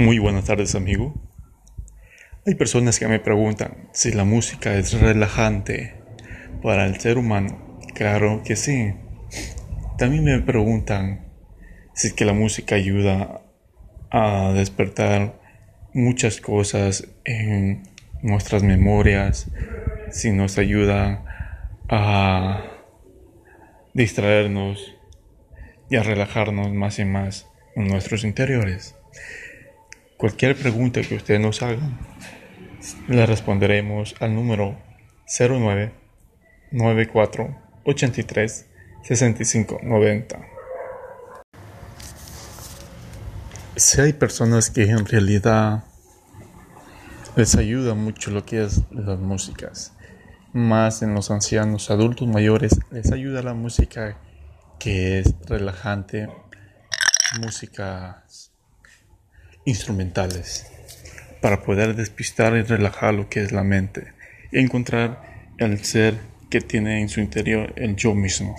Muy buenas tardes, amigo. Hay personas que me preguntan si la música es relajante para el ser humano. Claro que sí. También me preguntan si es que la música ayuda a despertar muchas cosas en nuestras memorias, si nos ayuda a distraernos y a relajarnos más y más en nuestros interiores. Cualquier pregunta que ustedes nos hagan, le responderemos al número 09 94 83 65 90. Si hay personas que en realidad les ayuda mucho lo que es las músicas, más en los ancianos, adultos mayores, les ayuda la música que es relajante, músicas instrumentales para poder despistar y relajar lo que es la mente y encontrar el ser que tiene en su interior el yo mismo.